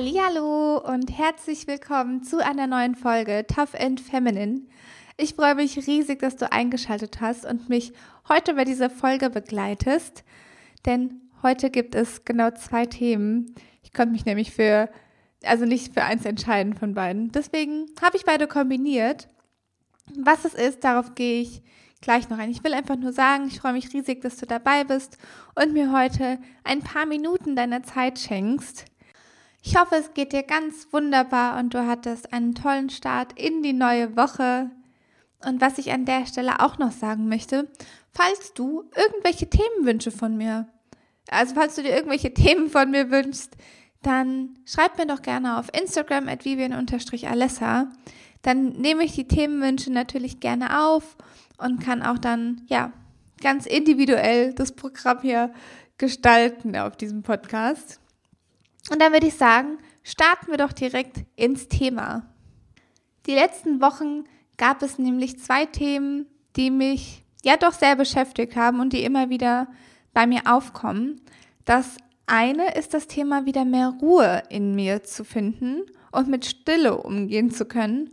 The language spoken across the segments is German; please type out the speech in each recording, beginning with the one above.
Hallo und herzlich willkommen zu einer neuen Folge Tough and Feminine. Ich freue mich riesig, dass du eingeschaltet hast und mich heute bei dieser Folge begleitest, denn heute gibt es genau zwei Themen. Ich konnte mich nämlich für, also nicht für eins entscheiden von beiden. Deswegen habe ich beide kombiniert. Was es ist, darauf gehe ich gleich noch ein. Ich will einfach nur sagen, ich freue mich riesig, dass du dabei bist und mir heute ein paar Minuten deiner Zeit schenkst. Ich hoffe, es geht dir ganz wunderbar und du hattest einen tollen Start in die neue Woche. Und was ich an der Stelle auch noch sagen möchte, falls du irgendwelche Themenwünsche von mir, also falls du dir irgendwelche Themen von mir wünschst, dann schreib mir doch gerne auf Instagram at vivian-alessa. Dann nehme ich die Themenwünsche natürlich gerne auf und kann auch dann, ja, ganz individuell das Programm hier gestalten auf diesem Podcast. Und dann würde ich sagen, starten wir doch direkt ins Thema. Die letzten Wochen gab es nämlich zwei Themen, die mich ja doch sehr beschäftigt haben und die immer wieder bei mir aufkommen. Das eine ist das Thema, wieder mehr Ruhe in mir zu finden und mit Stille umgehen zu können.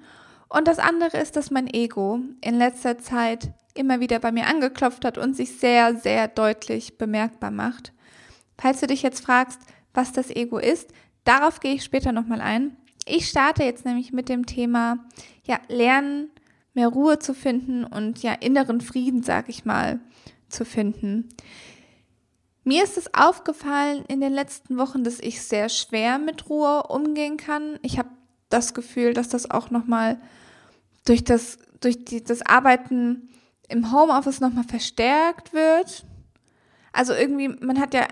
Und das andere ist, dass mein Ego in letzter Zeit immer wieder bei mir angeklopft hat und sich sehr, sehr deutlich bemerkbar macht. Falls du dich jetzt fragst, was das Ego ist. Darauf gehe ich später nochmal ein. Ich starte jetzt nämlich mit dem Thema, ja, lernen, mehr Ruhe zu finden und ja, inneren Frieden, sag ich mal, zu finden. Mir ist es aufgefallen in den letzten Wochen, dass ich sehr schwer mit Ruhe umgehen kann. Ich habe das Gefühl, dass das auch nochmal durch das, durch die, das Arbeiten im Homeoffice nochmal verstärkt wird. Also irgendwie, man hat ja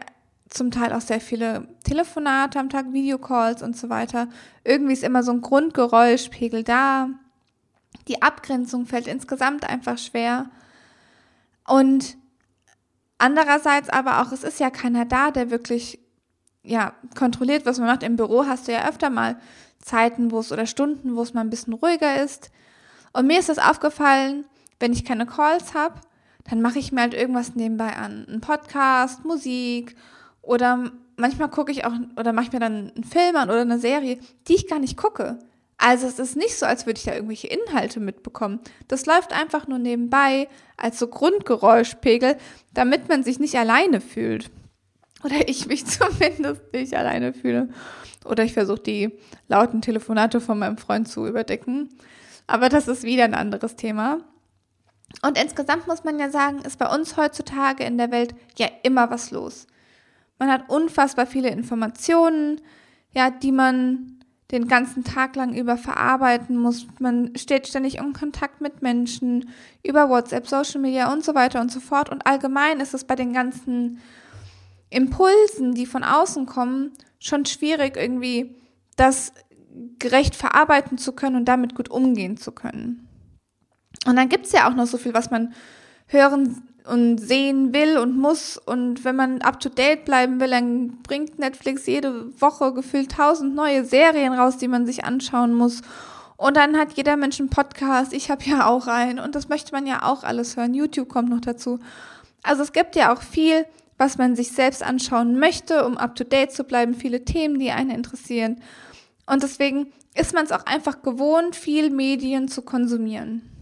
zum Teil auch sehr viele Telefonate am Tag, Videocalls und so weiter. Irgendwie ist immer so ein Grundgeräuschpegel da. Die Abgrenzung fällt insgesamt einfach schwer. Und andererseits aber auch, es ist ja keiner da, der wirklich ja, kontrolliert, was man macht. Im Büro hast du ja öfter mal Zeiten, wo es oder Stunden, wo es mal ein bisschen ruhiger ist. Und mir ist das aufgefallen, wenn ich keine Calls habe, dann mache ich mir halt irgendwas nebenbei an. Ein Podcast, Musik oder manchmal gucke ich auch, oder mache ich mir dann einen Film an oder eine Serie, die ich gar nicht gucke. Also es ist nicht so, als würde ich da irgendwelche Inhalte mitbekommen. Das läuft einfach nur nebenbei als so Grundgeräuschpegel, damit man sich nicht alleine fühlt. Oder ich mich zumindest nicht alleine fühle. Oder ich versuche die lauten Telefonate von meinem Freund zu überdecken. Aber das ist wieder ein anderes Thema. Und insgesamt muss man ja sagen, ist bei uns heutzutage in der Welt ja immer was los. Man hat unfassbar viele Informationen, ja, die man den ganzen Tag lang über verarbeiten muss. Man steht ständig in Kontakt mit Menschen über WhatsApp, Social Media und so weiter und so fort. Und allgemein ist es bei den ganzen Impulsen, die von außen kommen, schon schwierig, irgendwie das gerecht verarbeiten zu können und damit gut umgehen zu können. Und dann gibt es ja auch noch so viel, was man hören und sehen will und muss. Und wenn man up to date bleiben will, dann bringt Netflix jede Woche gefühlt tausend neue Serien raus, die man sich anschauen muss. Und dann hat jeder Mensch einen Podcast. Ich habe ja auch einen. Und das möchte man ja auch alles hören. YouTube kommt noch dazu. Also es gibt ja auch viel, was man sich selbst anschauen möchte, um up to date zu bleiben. Viele Themen, die einen interessieren. Und deswegen ist man es auch einfach gewohnt, viel Medien zu konsumieren.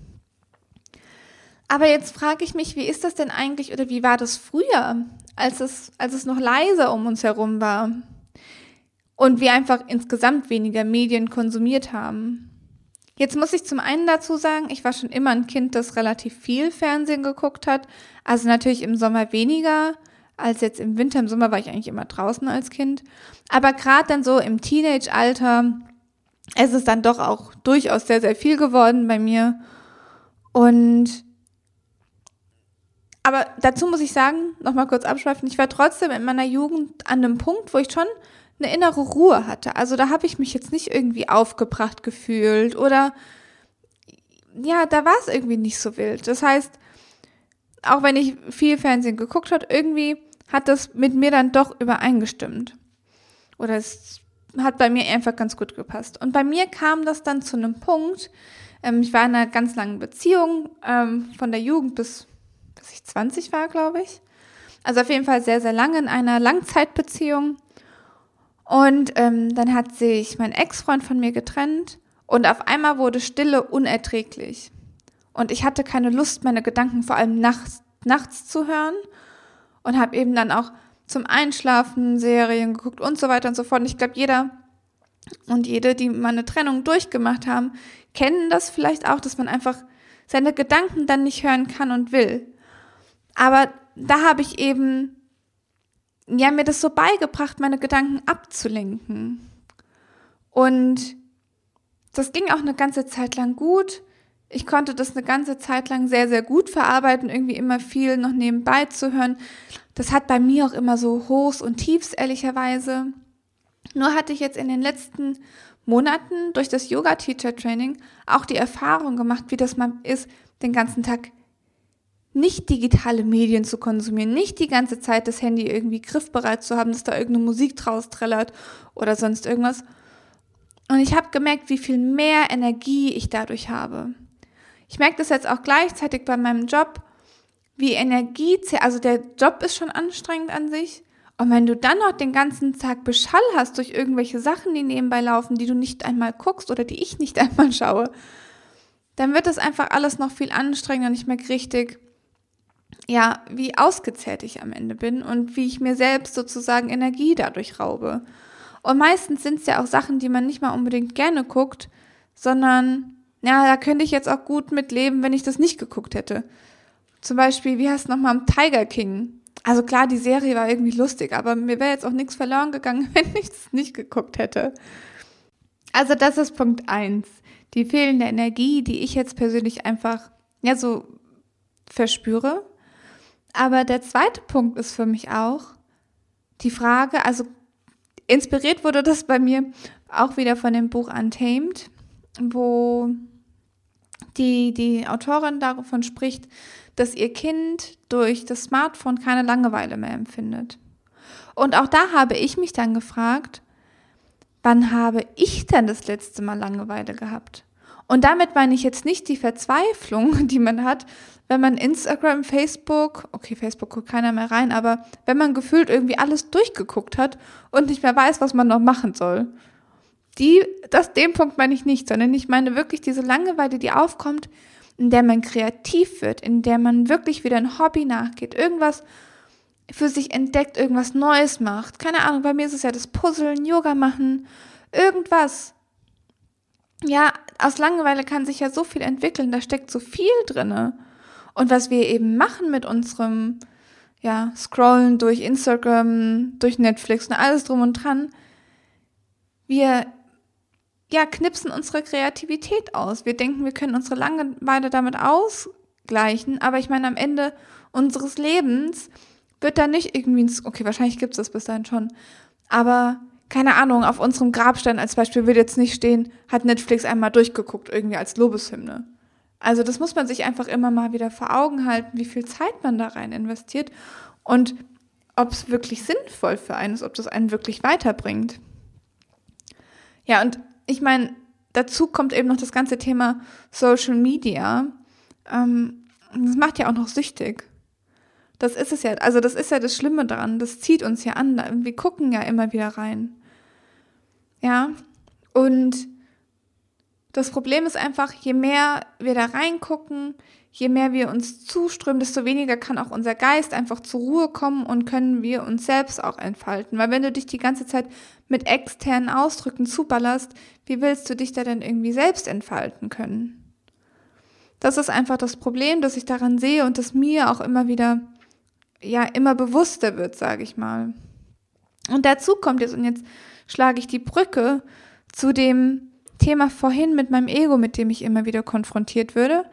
Aber jetzt frage ich mich, wie ist das denn eigentlich oder wie war das früher, als es, als es noch leiser um uns herum war und wir einfach insgesamt weniger Medien konsumiert haben? Jetzt muss ich zum einen dazu sagen, ich war schon immer ein Kind, das relativ viel Fernsehen geguckt hat. Also natürlich im Sommer weniger als jetzt im Winter. Im Sommer war ich eigentlich immer draußen als Kind. Aber gerade dann so im Teenage-Alter ist es dann doch auch durchaus sehr, sehr viel geworden bei mir. Und aber dazu muss ich sagen, nochmal kurz abschweifen, ich war trotzdem in meiner Jugend an einem Punkt, wo ich schon eine innere Ruhe hatte. Also da habe ich mich jetzt nicht irgendwie aufgebracht gefühlt oder ja, da war es irgendwie nicht so wild. Das heißt, auch wenn ich viel Fernsehen geguckt habe, irgendwie hat das mit mir dann doch übereingestimmt. Oder es hat bei mir einfach ganz gut gepasst. Und bei mir kam das dann zu einem Punkt, ähm, ich war in einer ganz langen Beziehung, ähm, von der Jugend bis 20 war, glaube ich. Also auf jeden Fall sehr, sehr lange in einer Langzeitbeziehung. Und ähm, dann hat sich mein Ex-Freund von mir getrennt und auf einmal wurde Stille unerträglich. Und ich hatte keine Lust, meine Gedanken vor allem nachts, nachts zu hören und habe eben dann auch zum Einschlafen Serien geguckt und so weiter und so fort. Und ich glaube, jeder und jede, die mal eine Trennung durchgemacht haben, kennen das vielleicht auch, dass man einfach seine Gedanken dann nicht hören kann und will. Aber da habe ich eben ja mir das so beigebracht, meine Gedanken abzulenken. Und das ging auch eine ganze Zeit lang gut. Ich konnte das eine ganze Zeit lang sehr, sehr gut verarbeiten, irgendwie immer viel noch nebenbei zu hören. Das hat bei mir auch immer so Hochs und Tiefs, ehrlicherweise. Nur hatte ich jetzt in den letzten Monaten durch das Yoga-Teacher-Training auch die Erfahrung gemacht, wie das mal ist, den ganzen Tag nicht digitale Medien zu konsumieren, nicht die ganze Zeit das Handy irgendwie griffbereit zu haben, dass da irgendeine Musik draus trällert oder sonst irgendwas. Und ich habe gemerkt, wie viel mehr Energie ich dadurch habe. Ich merke das jetzt auch gleichzeitig bei meinem Job, wie Energie, also der Job ist schon anstrengend an sich. Und wenn du dann noch den ganzen Tag Beschall hast durch irgendwelche Sachen, die nebenbei laufen, die du nicht einmal guckst oder die ich nicht einmal schaue, dann wird das einfach alles noch viel anstrengender und ich merke richtig, ja, wie ausgezehrt ich am Ende bin und wie ich mir selbst sozusagen Energie dadurch raube. Und meistens sind es ja auch Sachen, die man nicht mal unbedingt gerne guckt, sondern, ja, da könnte ich jetzt auch gut mit leben, wenn ich das nicht geguckt hätte. Zum Beispiel, wie heißt es nochmal, Tiger King. Also klar, die Serie war irgendwie lustig, aber mir wäre jetzt auch nichts verloren gegangen, wenn ich es nicht geguckt hätte. Also das ist Punkt eins. Die fehlende Energie, die ich jetzt persönlich einfach, ja, so verspüre. Aber der zweite Punkt ist für mich auch die Frage, also inspiriert wurde das bei mir auch wieder von dem Buch Untamed, wo die, die Autorin davon spricht, dass ihr Kind durch das Smartphone keine Langeweile mehr empfindet. Und auch da habe ich mich dann gefragt, wann habe ich denn das letzte Mal Langeweile gehabt? Und damit meine ich jetzt nicht die Verzweiflung, die man hat, wenn man Instagram, Facebook, okay, Facebook guckt keiner mehr rein, aber wenn man gefühlt irgendwie alles durchgeguckt hat und nicht mehr weiß, was man noch machen soll. Die, das, den Punkt meine ich nicht, sondern ich meine wirklich diese Langeweile, die aufkommt, in der man kreativ wird, in der man wirklich wieder ein Hobby nachgeht, irgendwas für sich entdeckt, irgendwas Neues macht. Keine Ahnung, bei mir ist es ja das Puzzeln, Yoga machen, irgendwas. Ja, aus Langeweile kann sich ja so viel entwickeln, da steckt so viel drinne. Und was wir eben machen mit unserem, ja, Scrollen durch Instagram, durch Netflix und alles drum und dran, wir ja, knipsen unsere Kreativität aus. Wir denken, wir können unsere Langeweile damit ausgleichen, aber ich meine, am Ende unseres Lebens wird da nicht irgendwie, okay, wahrscheinlich gibt es das bis dahin schon, aber keine Ahnung, auf unserem Grabstein als Beispiel wird jetzt nicht stehen, hat Netflix einmal durchgeguckt, irgendwie als Lobeshymne. Also das muss man sich einfach immer mal wieder vor Augen halten, wie viel Zeit man da rein investiert und ob es wirklich sinnvoll für einen ist, ob das einen wirklich weiterbringt. Ja, und ich meine, dazu kommt eben noch das ganze Thema Social Media. Ähm, das macht ja auch noch süchtig. Das ist es ja, also das ist ja das Schlimme daran, das zieht uns ja an. Wir gucken ja immer wieder rein. Ja, und das Problem ist einfach, je mehr wir da reingucken, je mehr wir uns zuströmen, desto weniger kann auch unser Geist einfach zur Ruhe kommen und können wir uns selbst auch entfalten. Weil wenn du dich die ganze Zeit mit externen Ausdrücken zuballerst, wie willst du dich da denn irgendwie selbst entfalten können? Das ist einfach das Problem, das ich daran sehe und das mir auch immer wieder, ja, immer bewusster wird, sage ich mal. Und dazu kommt jetzt, und jetzt schlage ich die Brücke zu dem Thema vorhin mit meinem Ego, mit dem ich immer wieder konfrontiert würde,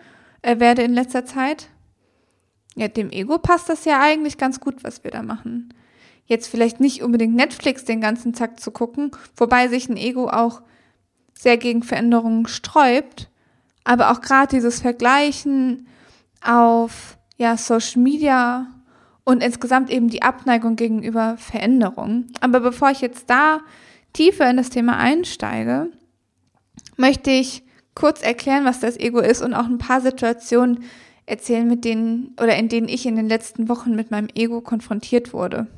äh, werde in letzter Zeit. Ja, dem Ego passt das ja eigentlich ganz gut, was wir da machen. Jetzt vielleicht nicht unbedingt Netflix den ganzen Tag zu gucken, wobei sich ein Ego auch sehr gegen Veränderungen sträubt, aber auch gerade dieses Vergleichen auf ja, Social Media und insgesamt eben die Abneigung gegenüber Veränderungen. Aber bevor ich jetzt da tiefer in das Thema einsteige, möchte ich kurz erklären, was das Ego ist und auch ein paar Situationen erzählen, mit denen oder in denen ich in den letzten Wochen mit meinem Ego konfrontiert wurde.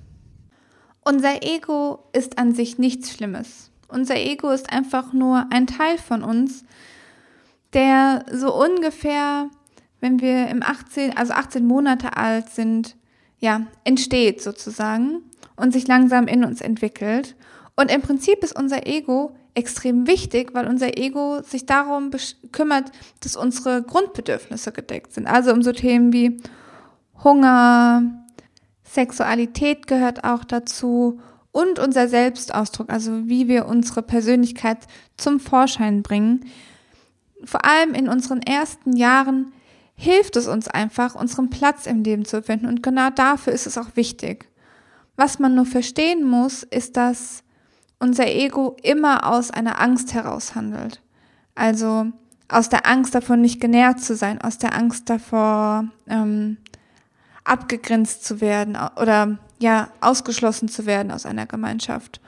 Unser Ego ist an sich nichts Schlimmes. Unser Ego ist einfach nur ein Teil von uns, der so ungefähr, wenn wir im 18, also 18 Monate alt sind, ja, entsteht sozusagen und sich langsam in uns entwickelt. Und im Prinzip ist unser Ego extrem wichtig, weil unser Ego sich darum kümmert, dass unsere Grundbedürfnisse gedeckt sind. Also um so Themen wie Hunger, Sexualität gehört auch dazu und unser Selbstausdruck, also wie wir unsere Persönlichkeit zum Vorschein bringen. Vor allem in unseren ersten Jahren hilft es uns einfach, unseren Platz im Leben zu finden und genau dafür ist es auch wichtig. Was man nur verstehen muss, ist, dass unser Ego immer aus einer Angst heraus handelt. Also aus der Angst davor, nicht genährt zu sein, aus der Angst davor, ähm, abgegrenzt zu werden oder ja, ausgeschlossen zu werden aus einer Gemeinschaft.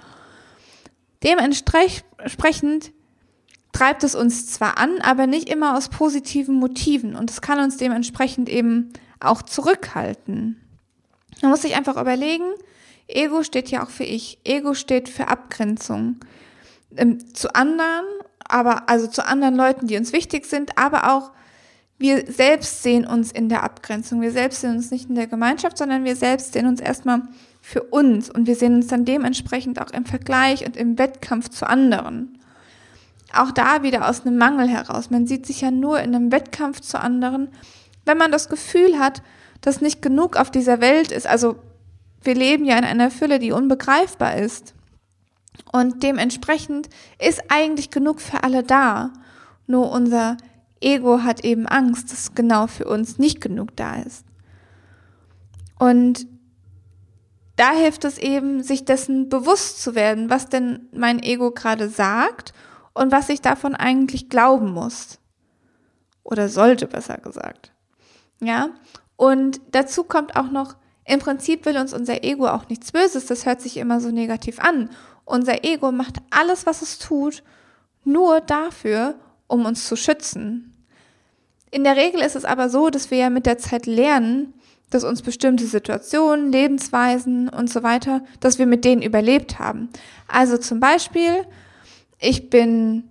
Dementsprechend treibt es uns zwar an, aber nicht immer aus positiven Motiven und es kann uns dementsprechend eben auch zurückhalten. Man muss sich einfach überlegen, Ego steht ja auch für ich. Ego steht für Abgrenzung. Ähm, zu anderen, aber also zu anderen Leuten, die uns wichtig sind, aber auch wir selbst sehen uns in der Abgrenzung. Wir selbst sehen uns nicht in der Gemeinschaft, sondern wir selbst sehen uns erstmal für uns und wir sehen uns dann dementsprechend auch im Vergleich und im Wettkampf zu anderen. Auch da wieder aus einem Mangel heraus. Man sieht sich ja nur in einem Wettkampf zu anderen, wenn man das Gefühl hat, dass nicht genug auf dieser Welt ist. Also wir leben ja in einer Fülle, die unbegreifbar ist. Und dementsprechend ist eigentlich genug für alle da. Nur unser Ego hat eben Angst, dass genau für uns nicht genug da ist. Und da hilft es eben, sich dessen bewusst zu werden, was denn mein Ego gerade sagt und was ich davon eigentlich glauben muss. Oder sollte, besser gesagt. Ja? Und dazu kommt auch noch, im Prinzip will uns unser Ego auch nichts Böses, das hört sich immer so negativ an. Unser Ego macht alles, was es tut, nur dafür, um uns zu schützen. In der Regel ist es aber so, dass wir ja mit der Zeit lernen, dass uns bestimmte Situationen, Lebensweisen und so weiter, dass wir mit denen überlebt haben. Also zum Beispiel, ich bin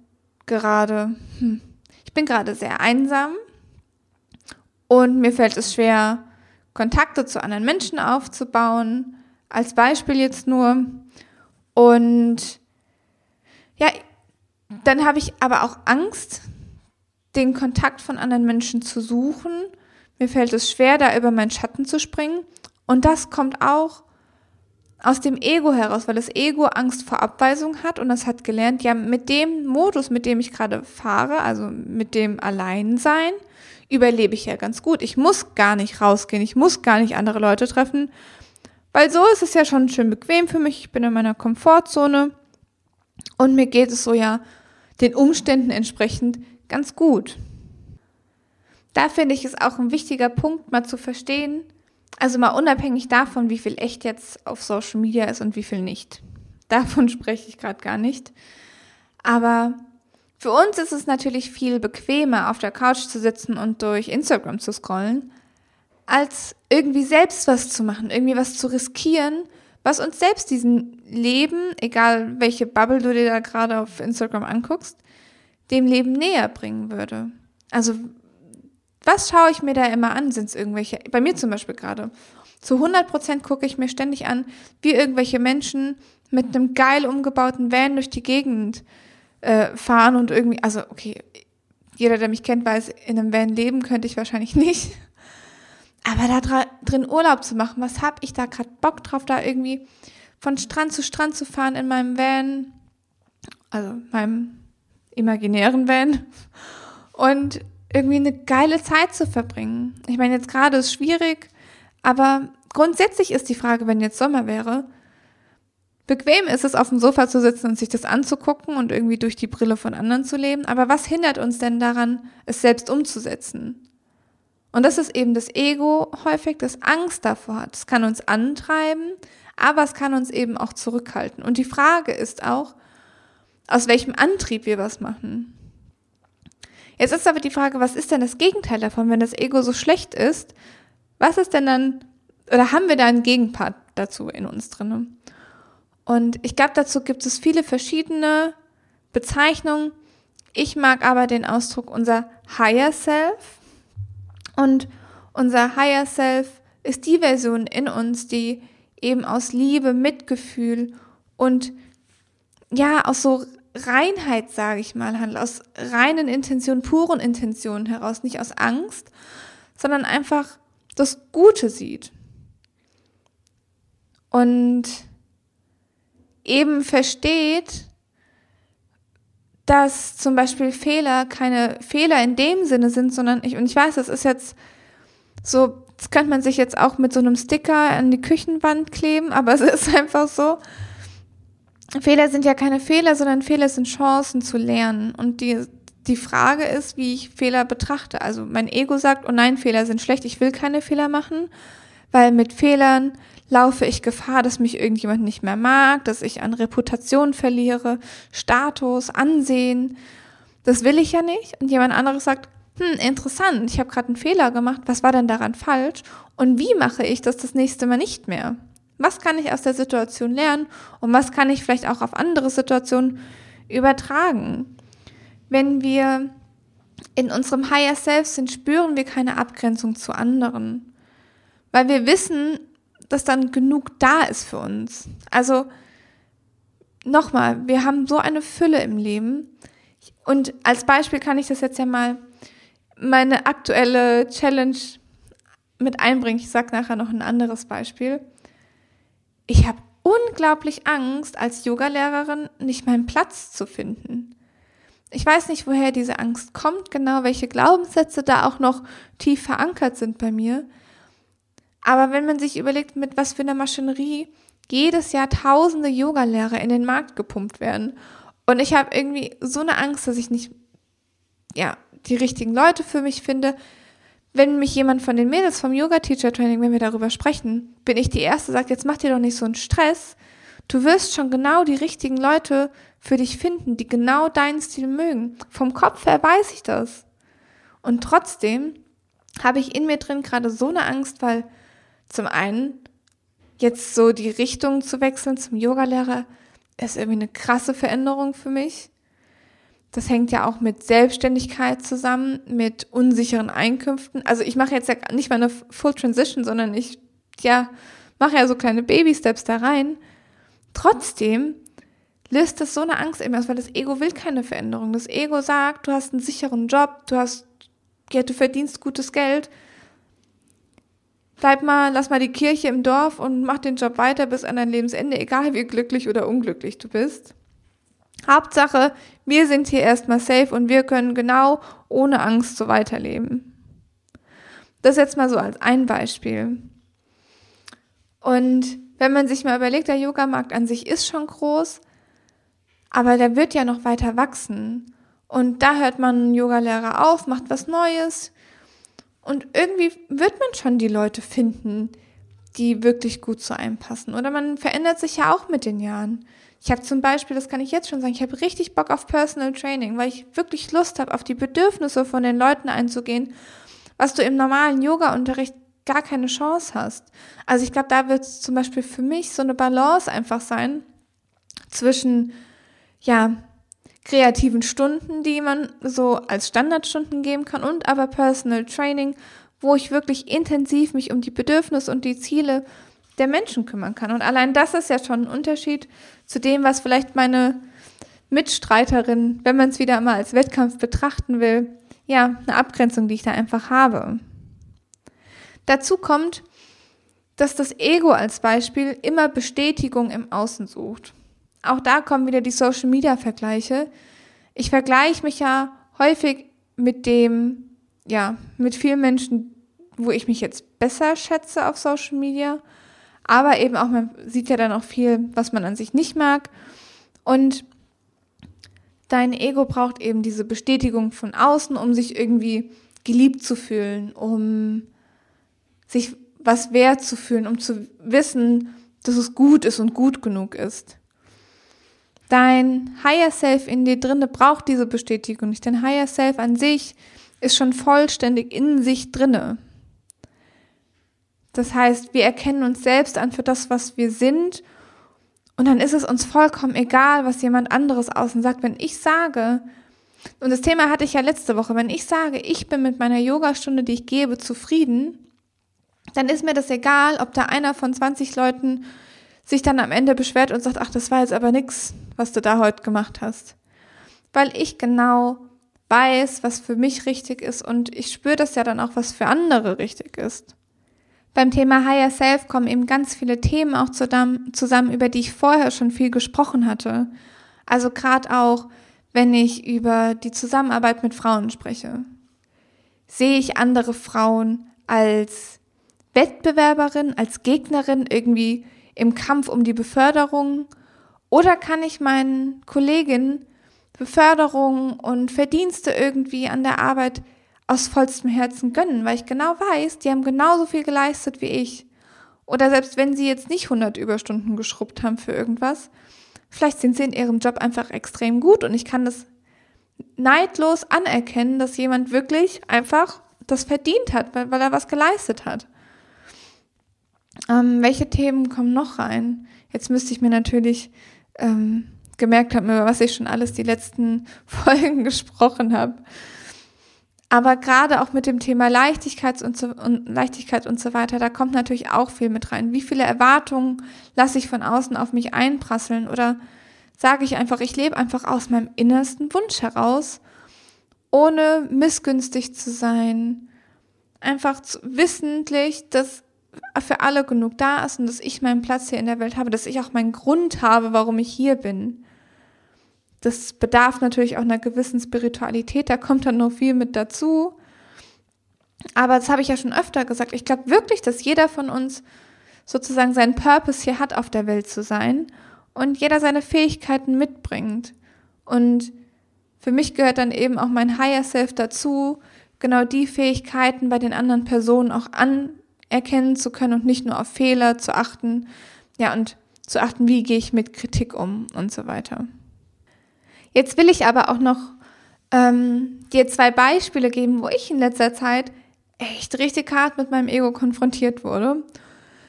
gerade, hm, ich bin gerade sehr einsam und mir fällt es schwer, Kontakte zu anderen Menschen aufzubauen. Als Beispiel jetzt nur. Und ja, dann habe ich aber auch Angst, den Kontakt von anderen Menschen zu suchen. Mir fällt es schwer, da über meinen Schatten zu springen. Und das kommt auch aus dem Ego heraus, weil das Ego Angst vor Abweisung hat und es hat gelernt, ja, mit dem Modus, mit dem ich gerade fahre, also mit dem Alleinsein, überlebe ich ja ganz gut. Ich muss gar nicht rausgehen, ich muss gar nicht andere Leute treffen, weil so ist es ja schon schön bequem für mich. Ich bin in meiner Komfortzone und mir geht es so ja den Umständen entsprechend ganz gut. Da finde ich es auch ein wichtiger Punkt, mal zu verstehen, also mal unabhängig davon, wie viel echt jetzt auf Social Media ist und wie viel nicht. Davon spreche ich gerade gar nicht. Aber für uns ist es natürlich viel bequemer, auf der Couch zu sitzen und durch Instagram zu scrollen, als irgendwie selbst was zu machen, irgendwie was zu riskieren, was uns selbst diesen Leben, egal welche Bubble du dir da gerade auf Instagram anguckst, dem Leben näher bringen würde. Also, was schaue ich mir da immer an? Sind es irgendwelche, bei mir zum Beispiel gerade, zu 100 Prozent gucke ich mir ständig an, wie irgendwelche Menschen mit einem geil umgebauten Van durch die Gegend äh, fahren und irgendwie, also okay, jeder, der mich kennt, weiß, in einem Van leben könnte ich wahrscheinlich nicht. Aber da drin Urlaub zu machen, was hab ich da gerade Bock drauf, da irgendwie von Strand zu Strand zu fahren in meinem Van, also meinem imaginären Van und irgendwie eine geile Zeit zu verbringen. Ich meine, jetzt gerade ist schwierig, aber grundsätzlich ist die Frage, wenn jetzt Sommer wäre, Bequem ist es, auf dem Sofa zu sitzen und sich das anzugucken und irgendwie durch die Brille von anderen zu leben. Aber was hindert uns denn daran, es selbst umzusetzen? Und das ist eben das Ego häufig, das Angst davor hat. Es kann uns antreiben, aber es kann uns eben auch zurückhalten. Und die Frage ist auch, aus welchem Antrieb wir was machen. Jetzt ist aber die Frage, was ist denn das Gegenteil davon, wenn das Ego so schlecht ist? Was ist denn dann, oder haben wir da einen Gegenpart dazu in uns drin? Und ich glaube, dazu gibt es viele verschiedene Bezeichnungen. Ich mag aber den Ausdruck unser Higher Self. Und unser Higher Self ist die Version in uns, die eben aus Liebe, Mitgefühl und ja, aus so Reinheit, sage ich mal, handelt, aus reinen Intentionen, puren Intentionen heraus, nicht aus Angst, sondern einfach das Gute sieht. Und eben versteht, dass zum Beispiel Fehler keine Fehler in dem Sinne sind, sondern ich, und ich weiß, das ist jetzt so, das könnte man sich jetzt auch mit so einem Sticker an die Küchenwand kleben, aber es ist einfach so, Fehler sind ja keine Fehler, sondern Fehler sind Chancen zu lernen. Und die, die Frage ist, wie ich Fehler betrachte. Also mein Ego sagt, oh nein, Fehler sind schlecht, ich will keine Fehler machen, weil mit Fehlern laufe ich Gefahr, dass mich irgendjemand nicht mehr mag, dass ich an Reputation verliere, Status, Ansehen. Das will ich ja nicht. Und jemand anderes sagt, hm, interessant, ich habe gerade einen Fehler gemacht, was war denn daran falsch? Und wie mache ich das das nächste Mal nicht mehr? Was kann ich aus der Situation lernen und was kann ich vielleicht auch auf andere Situationen übertragen? Wenn wir in unserem Higher Self sind, spüren wir keine Abgrenzung zu anderen, weil wir wissen, dass dann genug da ist für uns. Also nochmal, wir haben so eine Fülle im Leben. Und als Beispiel kann ich das jetzt ja mal meine aktuelle Challenge mit einbringen. Ich sage nachher noch ein anderes Beispiel. Ich habe unglaublich Angst, als Yogalehrerin nicht meinen Platz zu finden. Ich weiß nicht, woher diese Angst kommt, genau welche Glaubenssätze da auch noch tief verankert sind bei mir. Aber wenn man sich überlegt, mit was für einer Maschinerie jedes Jahr tausende Yogalehrer in den Markt gepumpt werden. Und ich habe irgendwie so eine Angst, dass ich nicht, ja, die richtigen Leute für mich finde. Wenn mich jemand von den Mädels vom Yoga Teacher Training, wenn wir darüber sprechen, bin ich die Erste, sagt, jetzt mach dir doch nicht so einen Stress. Du wirst schon genau die richtigen Leute für dich finden, die genau deinen Stil mögen. Vom Kopf her weiß ich das. Und trotzdem habe ich in mir drin gerade so eine Angst, weil zum einen jetzt so die Richtung zu wechseln zum Yogalehrer ist irgendwie eine krasse Veränderung für mich. Das hängt ja auch mit Selbstständigkeit zusammen, mit unsicheren Einkünften. Also ich mache jetzt ja nicht mal eine Full Transition, sondern ich, ja, mache ja so kleine Baby-Steps da rein. Trotzdem löst das so eine Angst in aus, weil das Ego will keine Veränderung. Das Ego sagt, du hast einen sicheren Job, du hast, ja, du verdienst gutes Geld. Bleib mal, lass mal die Kirche im Dorf und mach den Job weiter bis an dein Lebensende, egal wie glücklich oder unglücklich du bist. Hauptsache, wir sind hier erstmal safe und wir können genau ohne Angst so weiterleben. Das jetzt mal so als ein Beispiel. Und wenn man sich mal überlegt, der Yogamarkt an sich ist schon groß, aber der wird ja noch weiter wachsen. Und da hört man einen Yogalehrer auf, macht was Neues. Und irgendwie wird man schon die Leute finden, die wirklich gut zu einem passen. Oder man verändert sich ja auch mit den Jahren. Ich habe zum Beispiel, das kann ich jetzt schon sagen, ich habe richtig Bock auf Personal Training, weil ich wirklich Lust habe, auf die Bedürfnisse von den Leuten einzugehen, was du im normalen Yoga-Unterricht gar keine Chance hast. Also ich glaube, da wird zum Beispiel für mich so eine Balance einfach sein zwischen, ja, kreativen Stunden, die man so als Standardstunden geben kann und aber Personal Training, wo ich wirklich intensiv mich um die Bedürfnisse und die Ziele der Menschen kümmern kann. Und allein das ist ja schon ein Unterschied zu dem, was vielleicht meine Mitstreiterin, wenn man es wieder mal als Wettkampf betrachten will, ja, eine Abgrenzung, die ich da einfach habe. Dazu kommt, dass das Ego als Beispiel immer Bestätigung im Außen sucht. Auch da kommen wieder die Social Media Vergleiche. Ich vergleiche mich ja häufig mit dem, ja, mit vielen Menschen, wo ich mich jetzt besser schätze auf Social Media aber eben auch, man sieht ja dann auch viel, was man an sich nicht mag. Und dein Ego braucht eben diese Bestätigung von außen, um sich irgendwie geliebt zu fühlen, um sich was wert zu fühlen, um zu wissen, dass es gut ist und gut genug ist. Dein Higher Self in dir drinne braucht diese Bestätigung nicht. Dein Higher Self an sich ist schon vollständig in sich drinne. Das heißt, wir erkennen uns selbst an für das, was wir sind Und dann ist es uns vollkommen egal, was jemand anderes außen sagt. Wenn ich sage, und das Thema hatte ich ja letzte Woche, wenn ich sage, ich bin mit meiner Yogastunde, die ich gebe, zufrieden, dann ist mir das egal, ob da einer von 20 Leuten sich dann am Ende beschwert und sagt, ach, das war jetzt aber nix, was du da heute gemacht hast. Weil ich genau weiß, was für mich richtig ist und ich spüre das ja dann auch, was für andere richtig ist. Beim Thema Higher Self kommen eben ganz viele Themen auch zusammen, über die ich vorher schon viel gesprochen hatte. Also gerade auch, wenn ich über die Zusammenarbeit mit Frauen spreche. Sehe ich andere Frauen als Wettbewerberin, als Gegnerin irgendwie im Kampf um die Beförderung? Oder kann ich meinen Kolleginnen Beförderung und Verdienste irgendwie an der Arbeit aus vollstem Herzen gönnen, weil ich genau weiß, die haben genauso viel geleistet wie ich. Oder selbst wenn sie jetzt nicht 100 Überstunden geschrubbt haben für irgendwas, vielleicht sind sie in ihrem Job einfach extrem gut und ich kann das neidlos anerkennen, dass jemand wirklich einfach das verdient hat, weil, weil er was geleistet hat. Ähm, welche Themen kommen noch rein? Jetzt müsste ich mir natürlich ähm, gemerkt haben, über was ich schon alles die letzten Folgen gesprochen habe. Aber gerade auch mit dem Thema Leichtigkeit und, so, und Leichtigkeit und so weiter, da kommt natürlich auch viel mit rein. Wie viele Erwartungen lasse ich von außen auf mich einprasseln? Oder sage ich einfach, ich lebe einfach aus meinem innersten Wunsch heraus, ohne missgünstig zu sein, einfach wissentlich, dass für alle genug da ist und dass ich meinen Platz hier in der Welt habe, dass ich auch meinen Grund habe, warum ich hier bin. Das bedarf natürlich auch einer gewissen Spiritualität, da kommt dann noch viel mit dazu. Aber das habe ich ja schon öfter gesagt. Ich glaube wirklich, dass jeder von uns sozusagen seinen Purpose hier hat, auf der Welt zu sein und jeder seine Fähigkeiten mitbringt. Und für mich gehört dann eben auch mein Higher Self dazu, genau die Fähigkeiten bei den anderen Personen auch an erkennen zu können und nicht nur auf Fehler zu achten, ja, und zu achten, wie gehe ich mit Kritik um und so weiter. Jetzt will ich aber auch noch ähm, dir zwei Beispiele geben, wo ich in letzter Zeit echt richtig hart mit meinem Ego konfrontiert wurde.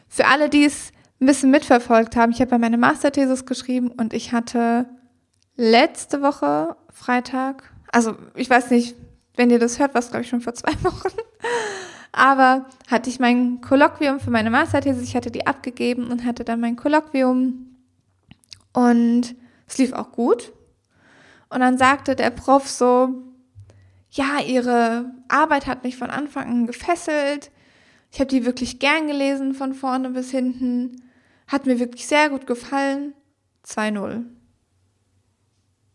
Für alle, die es ein bisschen mitverfolgt haben, ich habe ja meine Masterthesis geschrieben und ich hatte letzte Woche Freitag, also ich weiß nicht, wenn ihr das hört, was glaube ich schon vor zwei Wochen, aber hatte ich mein Kolloquium für meine Masterthese, ich hatte die abgegeben und hatte dann mein Kolloquium und es lief auch gut. Und dann sagte der Prof so, ja, ihre Arbeit hat mich von Anfang an gefesselt. Ich habe die wirklich gern gelesen von vorne bis hinten. Hat mir wirklich sehr gut gefallen. 2-0. Und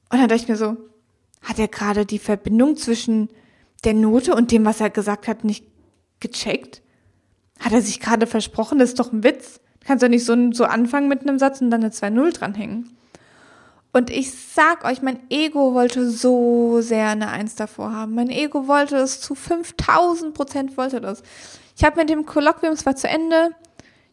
dann dachte ich mir so, hat er gerade die Verbindung zwischen der Note und dem, was er gesagt hat, nicht gecheckt? Hat er sich gerade versprochen? Das ist doch ein Witz. Du kannst doch nicht so, so anfangen mit einem Satz und dann eine 2-0 dranhängen. Und ich sag euch, mein Ego wollte so sehr eine Eins davor haben. Mein Ego wollte es zu 5000 Prozent wollte das. Ich habe mit dem Kolloquium, es war zu Ende.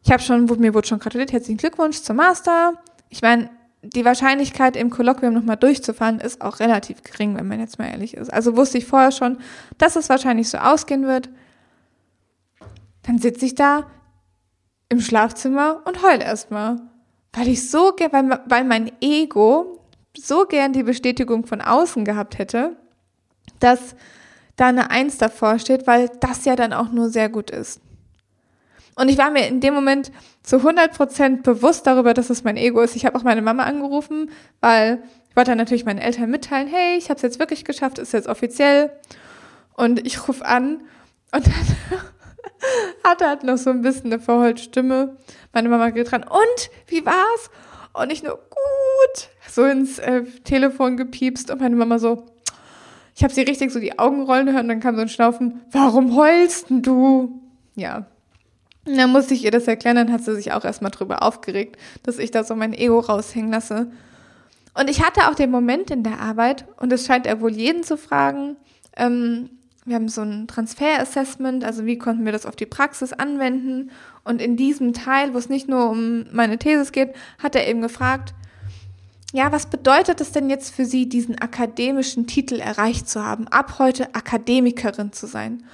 Ich habe schon, mir wurde schon gratuliert, herzlichen Glückwunsch zum Master. Ich meine, die Wahrscheinlichkeit, im Kolloquium nochmal durchzufahren, ist auch relativ gering, wenn man jetzt mal ehrlich ist. Also wusste ich vorher schon, dass es wahrscheinlich so ausgehen wird. Dann sitze ich da im Schlafzimmer und heul erstmal. Weil ich so weil, weil mein Ego so gern die Bestätigung von außen gehabt hätte, dass da eine Eins davor steht, weil das ja dann auch nur sehr gut ist. Und ich war mir in dem Moment zu 100% bewusst darüber, dass es mein Ego ist. Ich habe auch meine Mama angerufen, weil ich wollte dann natürlich meinen Eltern mitteilen, hey, ich habe es jetzt wirklich geschafft, ist jetzt offiziell. Und ich rufe an und dann hatte halt noch so ein bisschen eine verheulte Stimme. Meine Mama geht dran, und, wie war's? Und ich nur, gut, so ins äh, Telefon gepiepst und meine Mama so, ich habe sie richtig so die Augen rollen hören, dann kam so ein Schnaufen, warum heulst denn du? Ja. Und dann musste ich ihr das erklären, dann hat sie sich auch erstmal drüber aufgeregt, dass ich da so mein Ego raushängen lasse. Und ich hatte auch den Moment in der Arbeit, und es scheint er wohl jeden zu fragen, ähm, wir haben so ein Transfer-Assessment, also wie konnten wir das auf die Praxis anwenden. Und in diesem Teil, wo es nicht nur um meine Thesis geht, hat er eben gefragt, ja, was bedeutet es denn jetzt für Sie, diesen akademischen Titel erreicht zu haben, ab heute Akademikerin zu sein?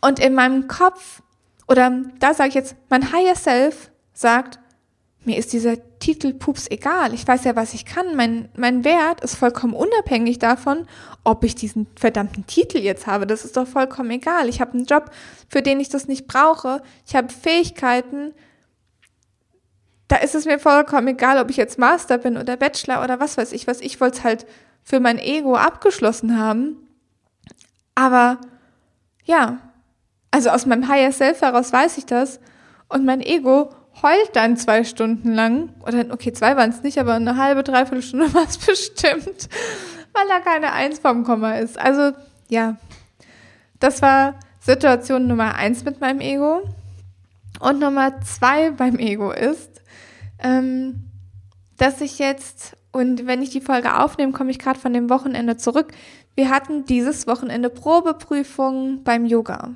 Und in meinem Kopf, oder da sage ich jetzt, mein Higher Self sagt, mir ist dieser Titel Pups egal. Ich weiß ja, was ich kann. Mein, mein Wert ist vollkommen unabhängig davon, ob ich diesen verdammten Titel jetzt habe. Das ist doch vollkommen egal. Ich habe einen Job, für den ich das nicht brauche. Ich habe Fähigkeiten. Da ist es mir vollkommen egal, ob ich jetzt Master bin oder Bachelor oder was weiß ich was. Ich wollte es halt für mein Ego abgeschlossen haben. Aber ja, also aus meinem Higher Self heraus weiß ich das. Und mein Ego heult dann zwei Stunden lang, oder okay, zwei waren es nicht, aber eine halbe, dreiviertel Stunde war es bestimmt, weil da keine Eins vom Komma ist. Also ja, das war Situation Nummer eins mit meinem Ego. Und Nummer zwei beim Ego ist, ähm, dass ich jetzt, und wenn ich die Folge aufnehme, komme ich gerade von dem Wochenende zurück. Wir hatten dieses Wochenende Probeprüfung beim Yoga.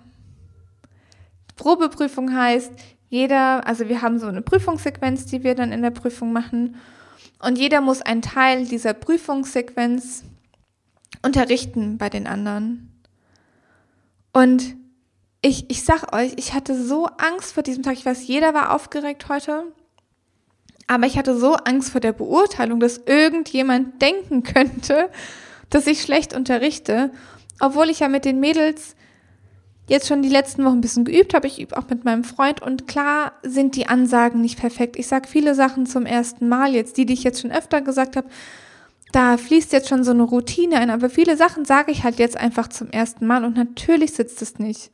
Probeprüfung heißt, jeder, also wir haben so eine Prüfungssequenz, die wir dann in der Prüfung machen. Und jeder muss einen Teil dieser Prüfungssequenz unterrichten bei den anderen. Und ich, ich sag euch, ich hatte so Angst vor diesem Tag. Ich weiß, jeder war aufgeregt heute. Aber ich hatte so Angst vor der Beurteilung, dass irgendjemand denken könnte, dass ich schlecht unterrichte. Obwohl ich ja mit den Mädels jetzt schon die letzten Wochen ein bisschen geübt habe. Ich übe auch mit meinem Freund und klar sind die Ansagen nicht perfekt. Ich sage viele Sachen zum ersten Mal jetzt, die, die ich jetzt schon öfter gesagt habe. Da fließt jetzt schon so eine Routine ein, aber viele Sachen sage ich halt jetzt einfach zum ersten Mal und natürlich sitzt es nicht.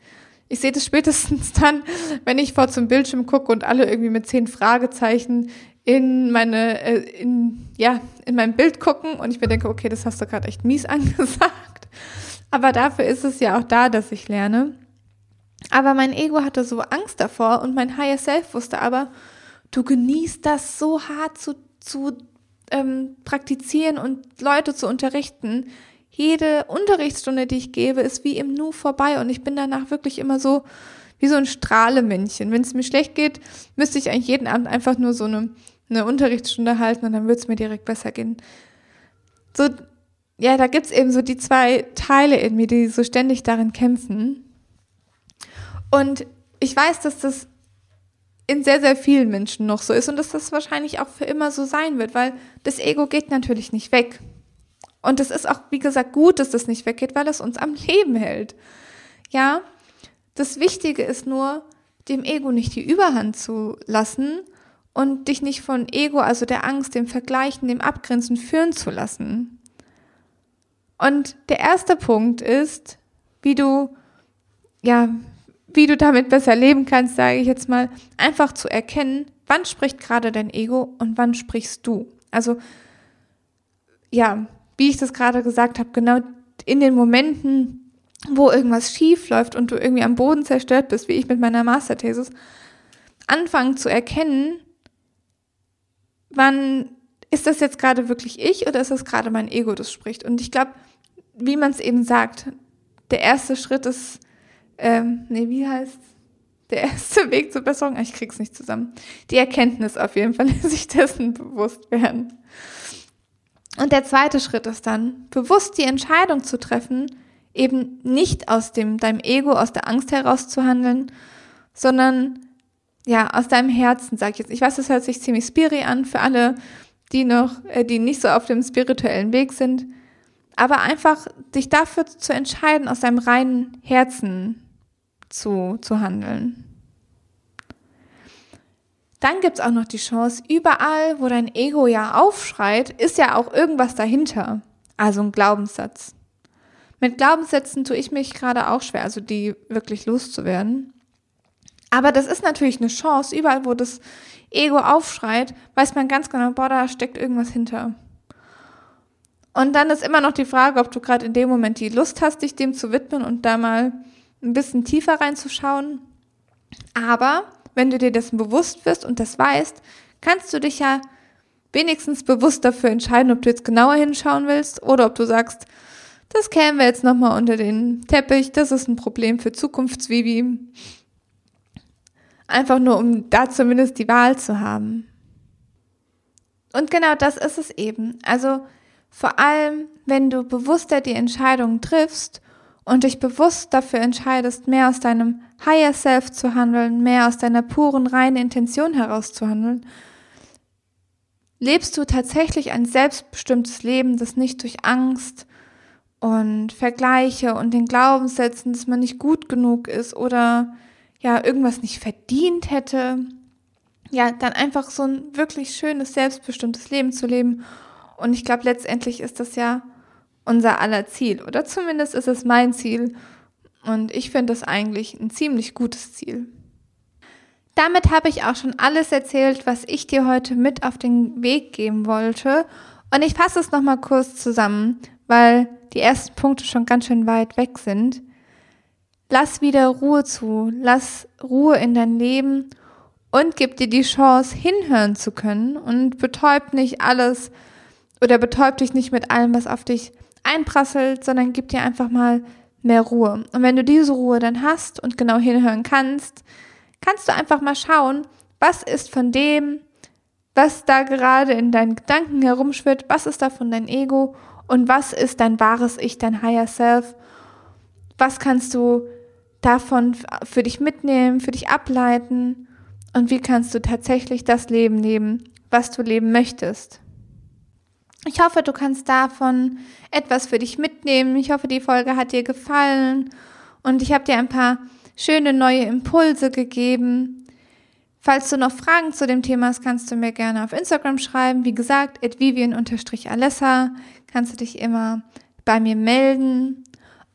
Ich sehe das spätestens dann, wenn ich vor zum Bildschirm gucke und alle irgendwie mit zehn Fragezeichen in meine, äh, in, ja, in mein Bild gucken und ich mir denke, okay, das hast du gerade echt mies angesagt. Aber dafür ist es ja auch da, dass ich lerne. Aber mein Ego hatte so Angst davor und mein Higher Self wusste aber, du genießt das so hart zu, zu ähm, praktizieren und Leute zu unterrichten. Jede Unterrichtsstunde, die ich gebe, ist wie im Nu vorbei und ich bin danach wirklich immer so wie so ein Strahlemännchen. Wenn es mir schlecht geht, müsste ich eigentlich jeden Abend einfach nur so eine, eine Unterrichtsstunde halten und dann würde es mir direkt besser gehen. So, ja, da gibt's eben so die zwei Teile in mir, die so ständig darin kämpfen. Und ich weiß, dass das in sehr, sehr vielen Menschen noch so ist und dass das wahrscheinlich auch für immer so sein wird, weil das Ego geht natürlich nicht weg. Und es ist auch, wie gesagt, gut, dass das nicht weggeht, weil es uns am Leben hält. Ja, das Wichtige ist nur, dem Ego nicht die Überhand zu lassen und dich nicht von Ego, also der Angst, dem Vergleichen, dem Abgrenzen führen zu lassen. Und der erste Punkt ist, wie du, ja, wie du damit besser leben kannst, sage ich jetzt mal, einfach zu erkennen, wann spricht gerade dein Ego und wann sprichst du. Also ja, wie ich das gerade gesagt habe, genau in den Momenten, wo irgendwas schief läuft und du irgendwie am Boden zerstört bist, wie ich mit meiner Masterthesis, anfangen zu erkennen, wann ist das jetzt gerade wirklich ich oder ist das gerade mein Ego, das spricht? Und ich glaube, wie man es eben sagt, der erste Schritt ist ähm, nee, wie heißt der erste Weg zur Besserung? Ich krieg's nicht zusammen. Die Erkenntnis auf jeden Fall, sich dessen bewusst werden. Und der zweite Schritt ist dann, bewusst die Entscheidung zu treffen, eben nicht aus dem, deinem Ego, aus der Angst heraus zu handeln, sondern ja, aus deinem Herzen, sag ich jetzt. Ich weiß, das hört sich ziemlich spiri an für alle, die noch, äh, die nicht so auf dem spirituellen Weg sind. Aber einfach dich dafür zu entscheiden, aus deinem reinen Herzen zu, zu handeln. Dann gibt es auch noch die Chance, überall, wo dein Ego ja aufschreit, ist ja auch irgendwas dahinter. Also ein Glaubenssatz. Mit Glaubenssätzen tue ich mich gerade auch schwer, also die wirklich loszuwerden. Aber das ist natürlich eine Chance. Überall, wo das Ego aufschreit, weiß man ganz genau, boah, da steckt irgendwas hinter. Und dann ist immer noch die Frage, ob du gerade in dem Moment die Lust hast, dich dem zu widmen und da mal ein bisschen tiefer reinzuschauen. Aber wenn du dir dessen bewusst wirst und das weißt, kannst du dich ja wenigstens bewusst dafür entscheiden, ob du jetzt genauer hinschauen willst oder ob du sagst, das kämen wir jetzt nochmal unter den Teppich, das ist ein Problem für Zukunftsvivi. Einfach nur, um da zumindest die Wahl zu haben. Und genau das ist es eben. Also vor allem, wenn du bewusster die Entscheidung triffst und dich bewusst dafür entscheidest, mehr aus deinem Higher Self zu handeln, mehr aus deiner puren, reinen Intention heraus zu handeln, lebst du tatsächlich ein selbstbestimmtes Leben, das nicht durch Angst und Vergleiche und den Glaubenssätzen, dass man nicht gut genug ist oder ja irgendwas nicht verdient hätte, ja, dann einfach so ein wirklich schönes, selbstbestimmtes Leben zu leben. Und ich glaube, letztendlich ist das ja unser aller Ziel. Oder zumindest ist es mein Ziel. Und ich finde das eigentlich ein ziemlich gutes Ziel. Damit habe ich auch schon alles erzählt, was ich dir heute mit auf den Weg geben wollte. Und ich fasse es nochmal kurz zusammen, weil die ersten Punkte schon ganz schön weit weg sind. Lass wieder Ruhe zu, lass Ruhe in dein Leben und gib dir die Chance, hinhören zu können und betäubt nicht alles oder betäubt dich nicht mit allem, was auf dich einprasselt, sondern gib dir einfach mal mehr Ruhe. Und wenn du diese Ruhe dann hast und genau hinhören kannst, kannst du einfach mal schauen, was ist von dem, was da gerade in deinen Gedanken herumschwirrt, was ist davon dein Ego und was ist dein wahres Ich, dein Higher Self. Was kannst du davon für dich mitnehmen, für dich ableiten und wie kannst du tatsächlich das Leben leben, was du leben möchtest. Ich hoffe, du kannst davon etwas für dich mitnehmen. Ich hoffe, die Folge hat dir gefallen und ich habe dir ein paar schöne neue Impulse gegeben. Falls du noch Fragen zu dem Thema hast, kannst du mir gerne auf Instagram schreiben. Wie gesagt, at vivian-alessa kannst du dich immer bei mir melden.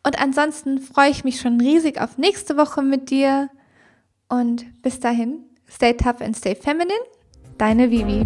Und ansonsten freue ich mich schon riesig auf nächste Woche mit dir. Und bis dahin, stay tough and stay feminine. Deine Vivi.